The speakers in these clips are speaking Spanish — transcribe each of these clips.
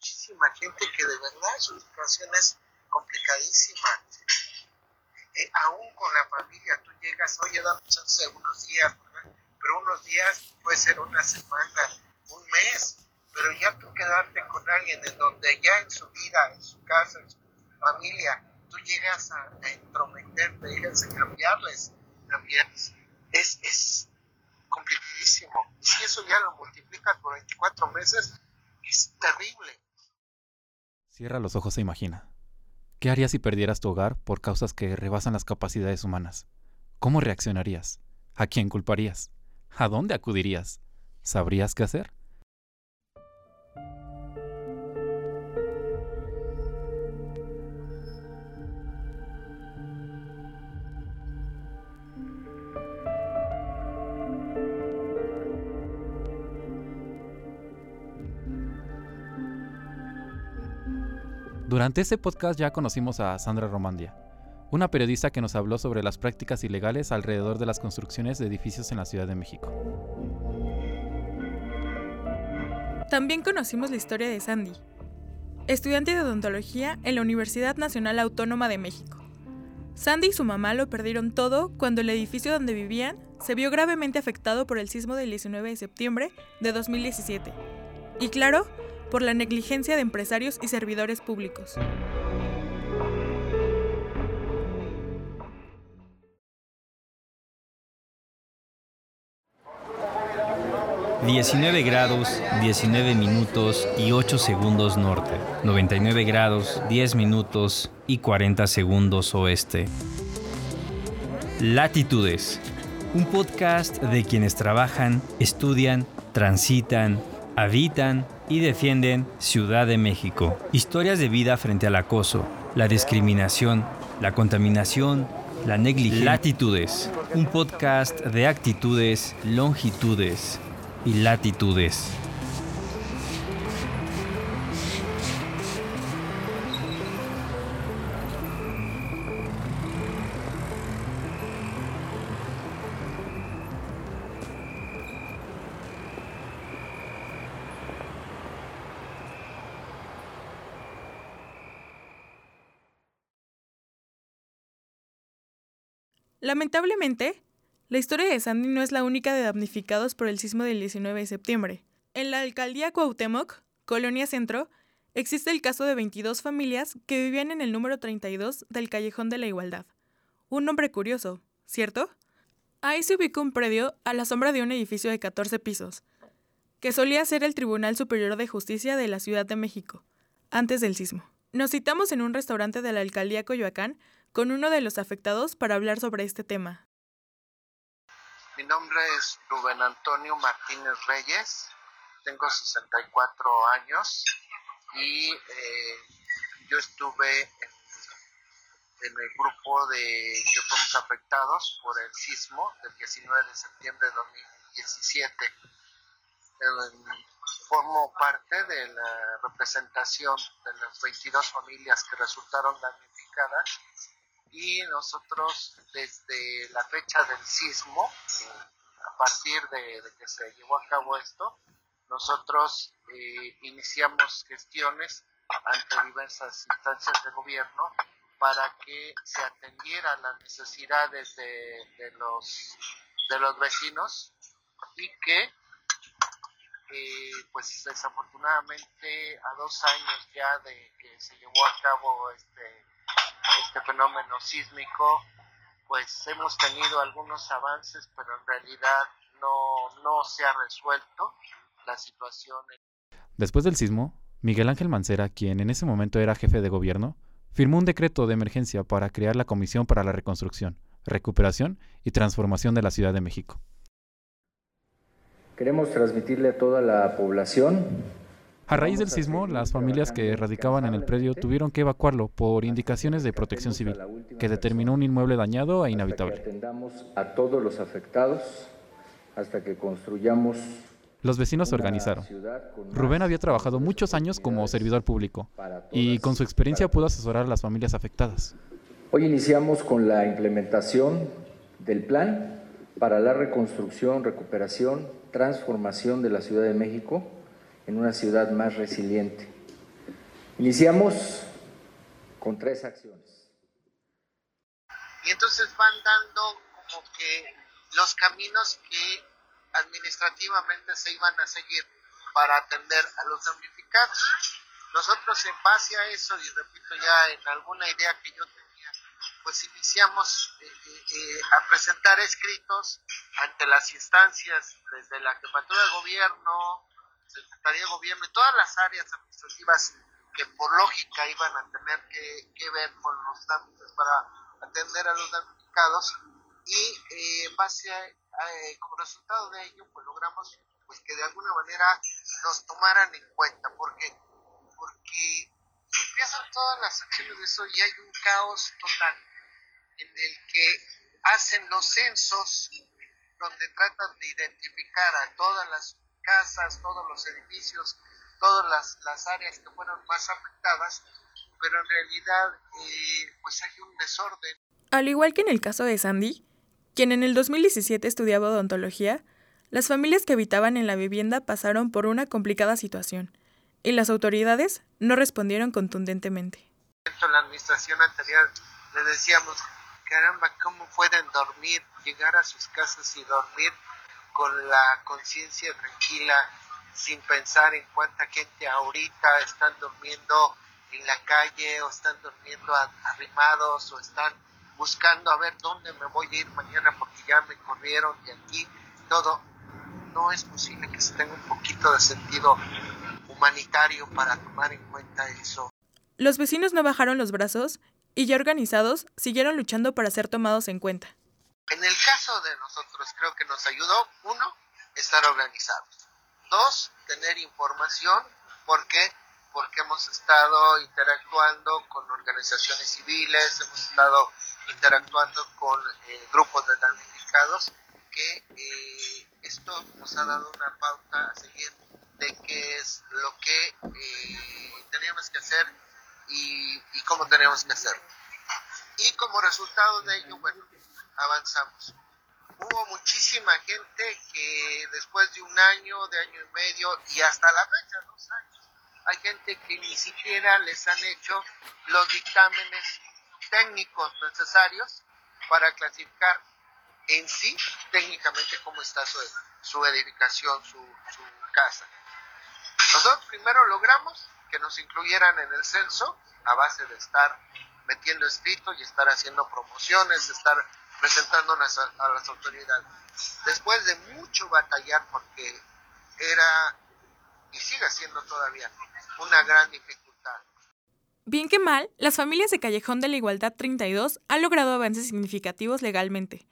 muchísima gente que de verdad su situación es complicadísima. Eh, aún con la familia, tú llegas, oye, dame chance unos días, pero unos días puede ser una semana, un mes, pero ya tú quedarte con alguien en donde ya en su vida, en su casa, en su familia, tú llegas a, a entrometerte, llegas a cambiarles, cambiarles. Es, es complicadísimo. Y si eso ya lo multiplicas por 24 meses, es terrible. Cierra los ojos e imagina. ¿Qué harías si perdieras tu hogar por causas que rebasan las capacidades humanas? ¿Cómo reaccionarías? ¿A quién culparías? ¿A dónde acudirías? ¿Sabrías qué hacer? Durante este podcast ya conocimos a Sandra Romandia, una periodista que nos habló sobre las prácticas ilegales alrededor de las construcciones de edificios en la Ciudad de México. También conocimos la historia de Sandy, estudiante de odontología en la Universidad Nacional Autónoma de México. Sandy y su mamá lo perdieron todo cuando el edificio donde vivían se vio gravemente afectado por el sismo del 19 de septiembre de 2017. Y claro, por la negligencia de empresarios y servidores públicos. ...19 grados, 19 minutos y 8 segundos norte... ...99 grados, 10 minutos y 40 segundos oeste... Latitudes... ...un podcast de quienes trabajan, estudian, transitan, habitan y defienden Ciudad de México. Historias de vida frente al acoso, la discriminación, la contaminación, la negligencia. Latitudes, un podcast de actitudes, longitudes y latitudes. Lamentablemente, la historia de Sandy no es la única de damnificados por el sismo del 19 de septiembre. En la alcaldía Cuauhtémoc, Colonia Centro, existe el caso de 22 familias que vivían en el número 32 del Callejón de la Igualdad. Un nombre curioso, ¿cierto? Ahí se ubicó un predio a la sombra de un edificio de 14 pisos, que solía ser el Tribunal Superior de Justicia de la Ciudad de México, antes del sismo. Nos citamos en un restaurante de la alcaldía Coyoacán con uno de los afectados para hablar sobre este tema. Mi nombre es Rubén Antonio Martínez Reyes, tengo 64 años y eh, yo estuve en, el grupo de que fuimos afectados por el sismo del 19 de septiembre de 2017. formo parte de la representación de las 22 familias que resultaron damnificadas y nosotros desde la fecha del sismo, a partir de, que se llevó a cabo esto, nosotros eh, iniciamos gestiones ante diversas instancias de gobierno para que se atendiera las necesidades de, los, de los vecinos y que eh, pues desafortunadamente a dos años ya de que se llevó a cabo este este fenómeno sísmico, pues hemos tenido algunos avances, pero en realidad no, no se ha resuelto la situación. Después del sismo, Miguel Ángel Mancera, quien en ese momento era jefe de gobierno, firmó un decreto de emergencia para crear la Comisión para la Reconstrucción, Recuperación y Transformación de la Ciudad de México. Queremos transmitirle a toda la población a raíz del sismo, las familias que radicaban en el predio tuvieron que evacuarlo por indicaciones de protección civil, que determinó un inmueble dañado e inhabitable. Atendamos a todos los afectados hasta que construyamos los vecinos se organizaron. Rubén había trabajado muchos años como servidor público y con su experiencia pudo asesorar a las familias afectadas. Hoy iniciamos con la implementación del plan para la reconstrucción, recuperación, transformación de la Ciudad de México en una ciudad más resiliente. Iniciamos con tres acciones. Y entonces van dando como que los caminos que administrativamente se iban a seguir para atender a los damnificados. Nosotros en base a eso, y repito ya en alguna idea que yo tenía, pues iniciamos eh, eh, eh, a presentar escritos ante las instancias, desde la Jefatura de Gobierno, Secretaría de Gobierno y todas las áreas administrativas que por lógica iban a tener que, ver con los trámites para atender a los damnificados. Y en base a, como resultado de ello pues logramos pues que de alguna manera nos tomaran en cuenta porque porque empiezan todas las acciones de eso y hay un caos total en el que hacen los censos donde tratan de identificar a todas las casas, todos los edificios, todas las, las áreas que fueron más afectadas, pero en realidad eh, pues hay un desorden. Al igual que en el caso de Sandy, quien en el 2017 estudiaba odontología, las familias que habitaban en la vivienda pasaron por una complicada situación y las autoridades no respondieron contundentemente. En la administración anterior le decíamos, caramba, ¿cómo pueden dormir, llegar a sus casas y dormir con la conciencia tranquila, sin pensar en cuánta gente ahorita están durmiendo en la calle o están durmiendo arrimados o están buscando a ver dónde me voy a ir mañana porque ya me corrieron de aquí, todo. No es posible que se tenga un poquito de sentido humanitario para tomar en cuenta eso. Los vecinos no bajaron los brazos y ya organizados siguieron luchando para ser tomados en cuenta. En el caso de nosotros creo que nos ayudó, uno, estar organizados. Dos, tener información. ¿Por qué? Porque hemos estado interactuando con organizaciones civiles, hemos estado interactuando con eh, grupos de damnificados, que eh, esto nos ha dado una pauta a seguir de qué es lo que eh, teníamos que hacer y, cómo teníamos que hacerlo. Y como resultado de ello, bueno, avanzamos. Hubo muchísima gente que después de un año, de año y medio y hasta la fecha, dos años, hay gente que ni siquiera les han hecho los dictámenes técnicos necesarios para clasificar en sí técnicamente cómo está su, su edificación, su, su casa. Nosotros primero logramos que nos incluyeran en el censo a base de estar metiendo escritos y estar haciendo promociones, estar presentándonos a, las autoridades. Después de mucho batallar porque era y sigue siendo todavía una gran dificultad. Bien que mal, las familias de Callejón de la Igualdad 32 han logrado avances significativos legalmente,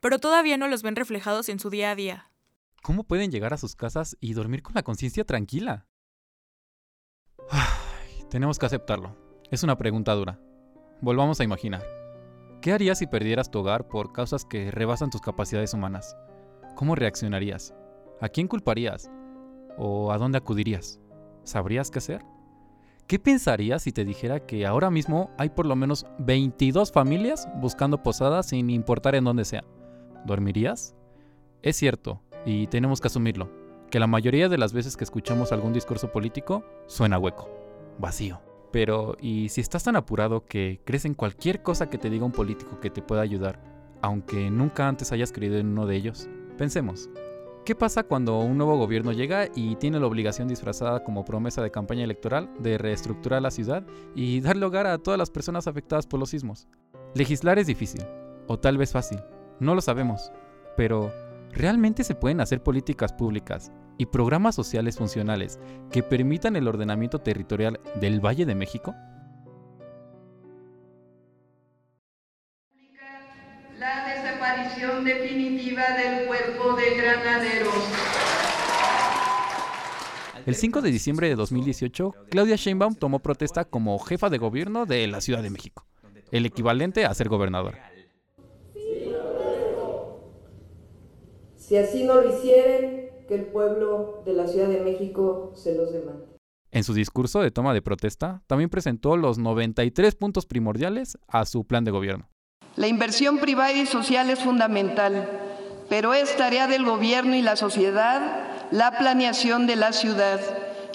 pero todavía no los ven reflejados en su día a día. ¿Cómo pueden llegar a sus casas y dormir con la conciencia tranquila? tenemos que aceptarlo. Es una pregunta dura. Volvamos a imaginar. ¿Qué harías si perdieras tu hogar por causas que rebasan tus capacidades humanas? ¿Cómo reaccionarías? ¿A quién culparías? ¿O a dónde acudirías? ¿Sabrías qué hacer? ¿Qué pensarías si te dijera que ahora mismo hay por lo menos 22 familias buscando posadas sin importar en dónde sea? ¿Dormirías? Es cierto, y tenemos que asumirlo, que la mayoría de las veces que escuchamos algún discurso político suena hueco, vacío. Pero, ¿y si estás tan apurado que crees en cualquier cosa que te diga un político que te pueda ayudar, aunque nunca antes hayas creído en uno de ellos? Pensemos, ¿qué pasa cuando un nuevo gobierno llega y tiene la obligación disfrazada como promesa de campaña electoral de reestructurar la ciudad y darle hogar a todas las personas afectadas por los sismos? Legislar es difícil, o tal vez fácil, no lo sabemos, pero ¿Realmente se pueden hacer políticas públicas y programas sociales funcionales que permitan el ordenamiento territorial del Valle de México? La desaparición definitiva del cuerpo de granaderos. El 5 de diciembre de 2018, Claudia Sheinbaum tomó protesta como jefa de gobierno de la Ciudad de México, el equivalente a ser gobernadora. Si así no lo hicieren, que el pueblo de la Ciudad de México se los demande. En su discurso de toma de protesta, también presentó los 93 puntos primordiales a su plan de gobierno. La inversión privada y social es fundamental, pero es tarea del gobierno y la sociedad la planeación de la ciudad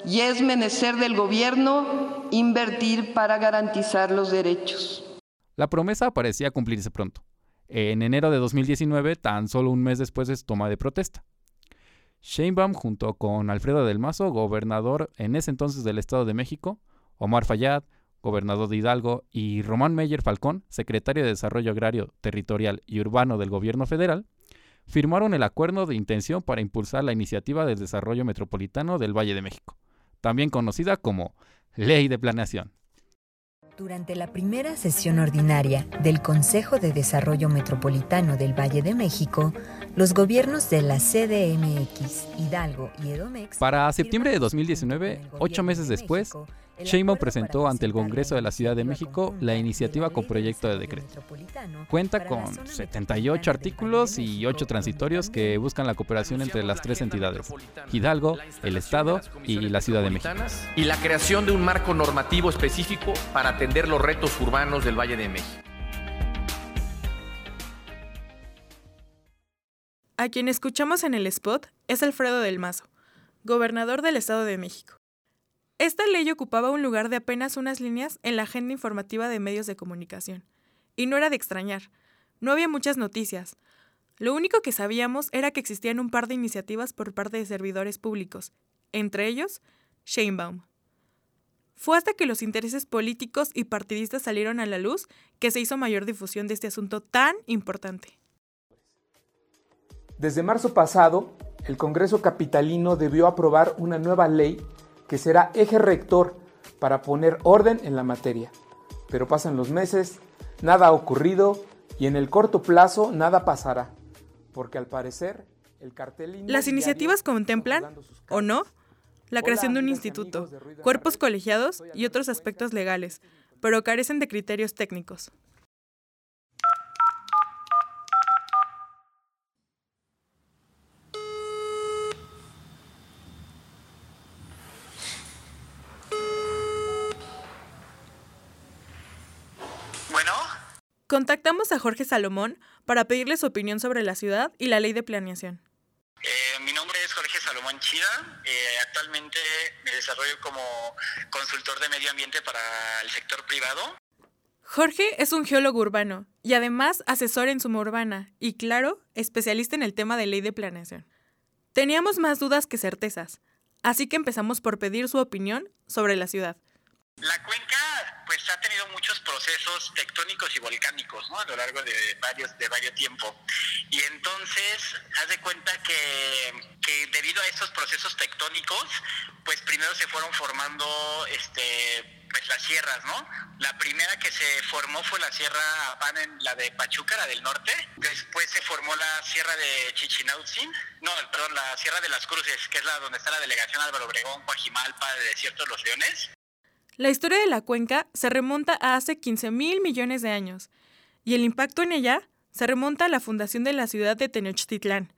y es menester del gobierno invertir para garantizar los derechos. La promesa parecía cumplirse pronto. En enero de 2019, tan solo un mes después de su toma de protesta. Sheinbaum, junto con Alfredo del Mazo, gobernador en ese entonces del Estado de México, Omar Fayad, gobernador de Hidalgo, y Román Meyer Falcón, secretario de Desarrollo Agrario, Territorial y Urbano del Gobierno Federal, firmaron el acuerdo de intención para impulsar la iniciativa del desarrollo metropolitano del Valle de México, también conocida como Ley de Planeación. Durante la primera sesión ordinaria del Consejo de Desarrollo Metropolitano del Valle de México, los gobiernos de la CDMX, Hidalgo y Edomex... Para septiembre de 2019, ocho meses después, Sheinbaum presentó ante el Congreso de la Ciudad de México la iniciativa con proyecto de decreto. Cuenta con 78 artículos y 8 transitorios que buscan la cooperación entre las tres entidades, Hidalgo, el Estado y la Ciudad de México. Y la creación de un marco normativo específico para atender los retos urbanos del Valle de México. A quien escuchamos en el spot es Alfredo del Mazo, gobernador del Estado de México. Esta ley ocupaba un lugar de apenas unas líneas en la agenda informativa de medios de comunicación. Y no era de extrañar. No había muchas noticias. Lo único que sabíamos era que existían un par de iniciativas por parte de servidores públicos, entre ellos Sheinbaum. Fue hasta que los intereses políticos y partidistas salieron a la luz que se hizo mayor difusión de este asunto tan importante. Desde marzo pasado, el Congreso Capitalino debió aprobar una nueva ley que será eje rector para poner orden en la materia. Pero pasan los meses, nada ha ocurrido y en el corto plazo nada pasará, porque al parecer el cartel... Las iniciativas contemplan, o no, la creación de un instituto, cuerpos colegiados y otros aspectos legales, pero carecen de criterios técnicos. Contactamos a Jorge Salomón para pedirle su opinión sobre la ciudad y la ley de planeación. Eh, mi nombre es Jorge Salomón Chida. Eh, actualmente me desarrollo como consultor de medio ambiente para el sector privado. Jorge es un geólogo urbano y además asesor en suma urbana y, claro, especialista en el tema de ley de planeación. Teníamos más dudas que certezas, así que empezamos por pedir su opinión sobre la ciudad. La cuenca pues ha tenido muchos procesos tectónicos y volcánicos, ¿no? A lo largo de varios de varios tiempo. Y entonces, haz de cuenta que, que debido a estos procesos tectónicos, pues primero se fueron formando este pues las sierras, ¿no? La primera que se formó fue la Sierra Pan, la de Pachuca, la del norte. Después se formó la Sierra de Chichinautzin, no, perdón, la Sierra de las Cruces, que es la donde está la delegación Álvaro Obregón, Coajimalpa, de Desierto de los Leones. La historia de la cuenca se remonta a hace 15 mil millones de años, y el impacto en ella se remonta a la fundación de la ciudad de Tenochtitlán,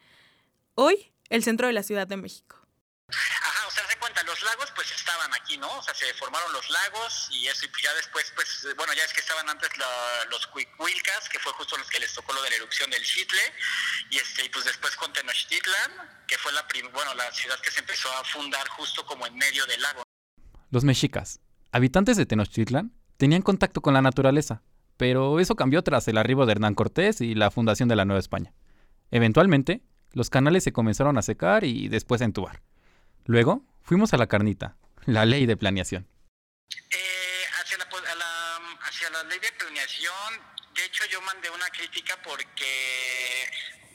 hoy el centro de la Ciudad de México. Ajá, o sea, se cuenta, los lagos pues estaban aquí, ¿no? O sea, se formaron los lagos y eso, y ya después, pues, bueno, ya es que estaban antes los Cuicuilcas, que fue justo los que les tocó lo de la erupción del Chitle, y este, y pues después con Tenochtitlán, que fue la, bueno, la ciudad que se empezó a fundar justo como en medio del lago. Los mexicas, Habitantes de Tenochtitlan tenían contacto con la naturaleza, pero eso cambió tras el arribo de Hernán Cortés y la fundación de la Nueva España. Eventualmente, los canales se comenzaron a secar y después a entubar. Luego, fuimos a la carnita, la ley de planeación. Eh, hacia, la, la, ley de planeación, de hecho yo mandé una crítica porque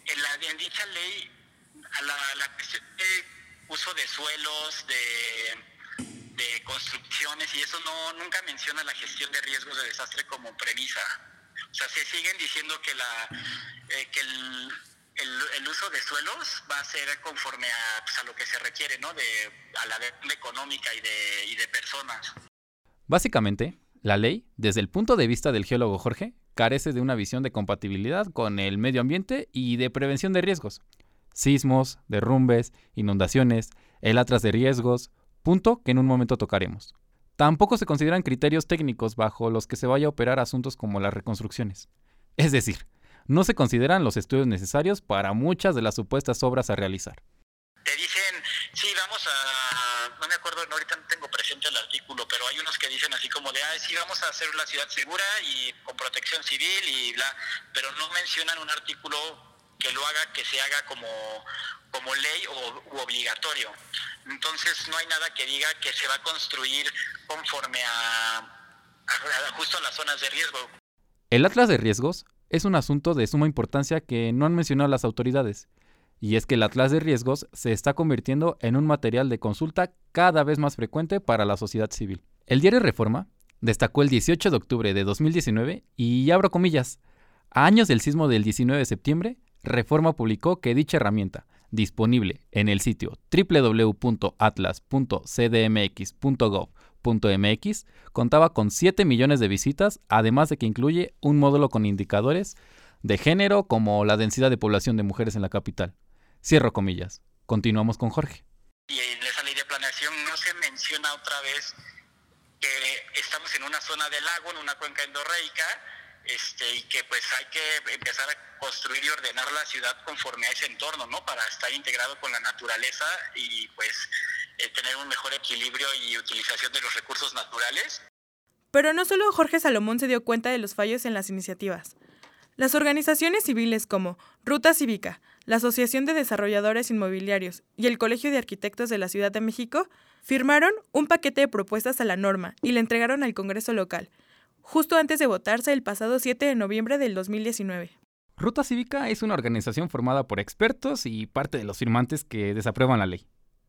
en, dicha ley, a la uso de suelos, de de construcciones y eso no nunca menciona la gestión de riesgos de desastre como premisa. O sea, se siguen diciendo que la eh, que el, el, uso de suelos va a ser conforme a, pues, a lo que se requiere, ¿no? De, a la demanda económica y de, y de personas. Básicamente, la ley, desde el punto de vista del geólogo Jorge, carece de una visión de compatibilidad con el medio ambiente y de prevención de riesgos. Sismos, derrumbes, inundaciones, el atras de riesgos, punto que en un momento tocaremos. Tampoco se consideran criterios técnicos bajo los que se vaya a operar asuntos como las reconstrucciones. Es decir, no se consideran los estudios necesarios para muchas de las supuestas obras a realizar. Te dicen, sí, vamos a, no me acuerdo, ahorita no tengo presente el artículo, pero hay unos que dicen así como de, ah, sí, vamos a hacer la ciudad segura y con protección civil y bla, pero no mencionan un artículo que lo haga, que se haga como, como ley o obligatorio. Entonces no hay nada que diga que se va a construir conforme a, justo a las zonas de riesgo. El Atlas de Riesgos es un asunto de suma importancia que no han mencionado las autoridades y es que el Atlas de Riesgos se está convirtiendo en un material de consulta cada vez más frecuente para la sociedad civil. El diario Reforma destacó el 18 de octubre de 2019 y abro comillas, a años del sismo del 19 de septiembre, Reforma publicó que dicha herramienta, disponible en el sitio www.atlas.cdmx.gov.mx, contaba con 7 millones de visitas, además de que incluye un módulo con indicadores de género como la densidad de población de mujeres en la capital. Cierro comillas. Continuamos con Jorge. Y en esa ley de planeación no se menciona otra vez que estamos en una zona del lago, en una cuenca endorreica, este, y que pues hay que empezar a construir y ordenar la ciudad conforme a ese entorno, ¿no? Para estar integrado con la naturaleza y pues eh, tener un mejor equilibrio y utilización de los recursos naturales. Pero no solo Jorge Salomón se dio cuenta de los fallos en las iniciativas. Las organizaciones civiles como Ruta Cívica, la Asociación de Desarrolladores Inmobiliarios y el Colegio de Arquitectos de la Ciudad de México firmaron un paquete de propuestas a la norma y la entregaron al Congreso local, justo antes de votarse el pasado 7 de noviembre del 2019. Ruta Cívica es una organización formada por expertos y parte de los firmantes que desaprueban la ley,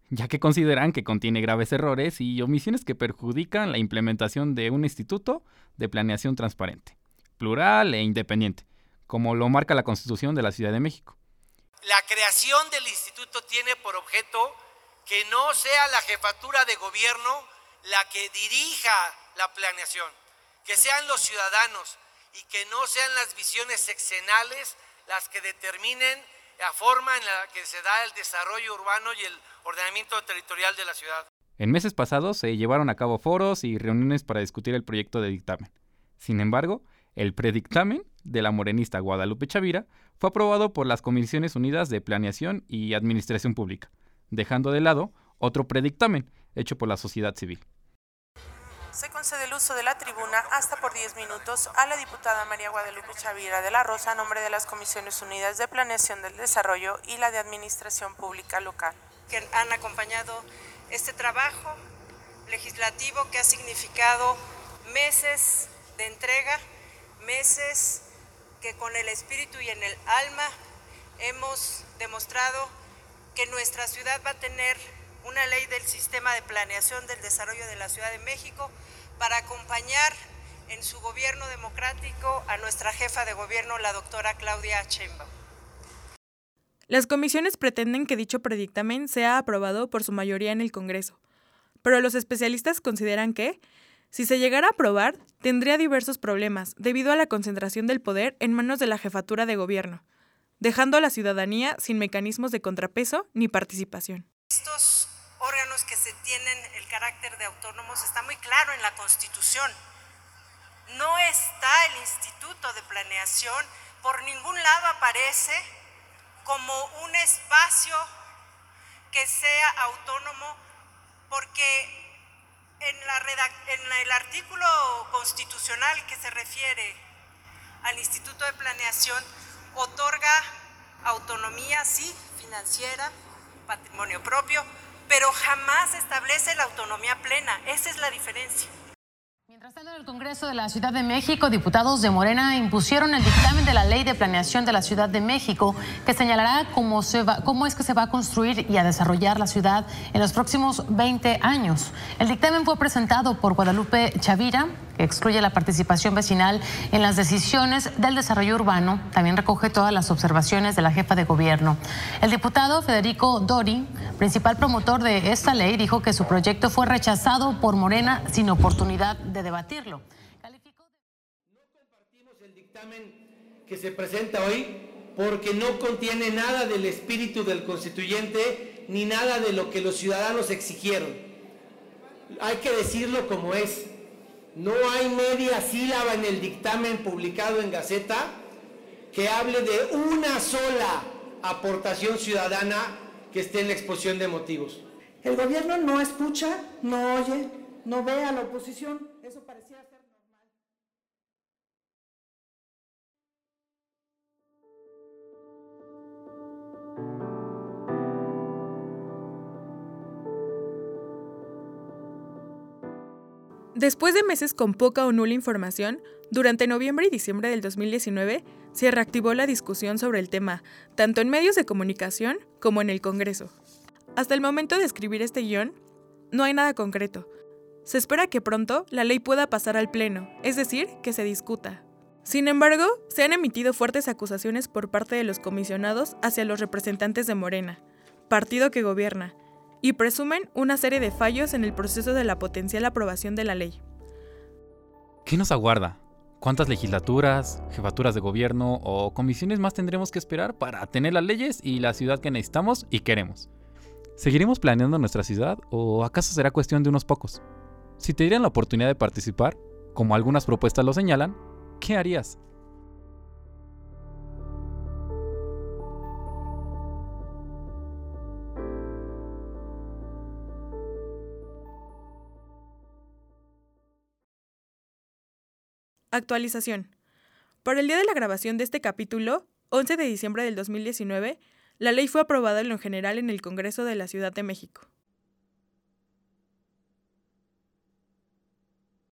ya que consideran que contiene graves errores y omisiones que perjudican la implementación de un instituto de planeación transparente, plural e independiente, como lo marca la Constitución de la Ciudad de México. La creación del instituto tiene por objeto que no sea la jefatura de gobierno la que dirija la planeación, que sean los ciudadanos y que no sean las visiones sexenales las que determinen la forma en la que se da el desarrollo urbano y el ordenamiento territorial de la ciudad. En meses pasados se llevaron a cabo foros y reuniones para discutir el proyecto de dictamen. Sin embargo, el predictamen de la morenista Guadalupe Chavira fue aprobado por las Comisiones Unidas de Planeación y Administración Pública, dejando de lado otro predictamen hecho por la sociedad civil. Se concede el uso de la tribuna hasta por 10 minutos a la diputada María Guadalupe Chavira de la Rosa a nombre de las Comisiones Unidas de Planeación del Desarrollo y la de Administración Pública Local. Que han acompañado este trabajo legislativo que ha significado meses de entrega, meses que con el espíritu y en el alma hemos demostrado que nuestra ciudad va a tener una ley del sistema de planeación del desarrollo de la Ciudad de México para acompañar en su gobierno democrático a nuestra jefa de gobierno, la doctora Claudia Sheinbaum. Las comisiones pretenden que dicho predictamen sea aprobado por su mayoría en el Congreso, pero los especialistas consideran que, si se llegara a aprobar, tendría diversos problemas debido a la concentración del poder en manos de la jefatura de gobierno, dejando a la ciudadanía sin mecanismos de contrapeso ni participación. Estos órganos que se tienen el carácter de autónomos está muy claro en la Constitución. No está el Instituto de Planeación, por ningún lado aparece como un espacio que sea autónomo, porque en, el artículo constitucional que se refiere al Instituto de Planeación otorga autonomía, sí, financiera, patrimonio propio, pero jamás establece la autonomía plena. Esa es la diferencia. Mientras tanto, en el Congreso de la Ciudad de México, diputados de Morena impusieron el dictamen de la Ley de Planeación de la Ciudad de México, que señalará cómo, cómo es que se va a construir y a desarrollar la ciudad en los próximos 20 años. El dictamen fue presentado por Guadalupe Chavira, excluye la participación vecinal en las decisiones del desarrollo urbano. También recoge todas las observaciones de la jefa de gobierno. El diputado Federico Dori, principal promotor de esta ley, dijo que su proyecto fue rechazado por Morena sin oportunidad de debatirlo. No compartimos el dictamen que se presenta hoy porque no contiene nada del espíritu del constituyente ni nada de lo que los ciudadanos exigieron. Hay que decirlo como es. No hay media sílaba en el dictamen publicado en Gaceta que hable de una sola aportación ciudadana que esté en la exposición de motivos. El gobierno no escucha, no oye, no ve a la oposición. Eso parecía Después de meses con poca o nula información, durante noviembre y diciembre del 2019 se reactivó la discusión sobre el tema, tanto en medios de comunicación como en el Congreso. Hasta el momento de escribir este guion, no hay nada concreto. Se espera que pronto la ley pueda pasar al Pleno, es decir, que se discuta. Sin embargo, se han emitido fuertes acusaciones por parte de los comisionados hacia los representantes de Morena, partido que gobierna, y presumen una serie de fallos en el proceso de la potencial aprobación de la ley. ¿Qué nos aguarda? ¿Cuántas legislaturas, jefaturas de gobierno o comisiones más tendremos que esperar para tener las leyes y la ciudad que necesitamos y queremos? ¿Seguiremos planeando nuestra ciudad o acaso será cuestión de unos pocos? Si te dieran la oportunidad de participar, como algunas propuestas lo señalan, ¿qué harías? Actualización. Por el día de la grabación de este capítulo, 11 de diciembre del 2019, la ley fue aprobada en lo general en el Congreso de la Ciudad de México.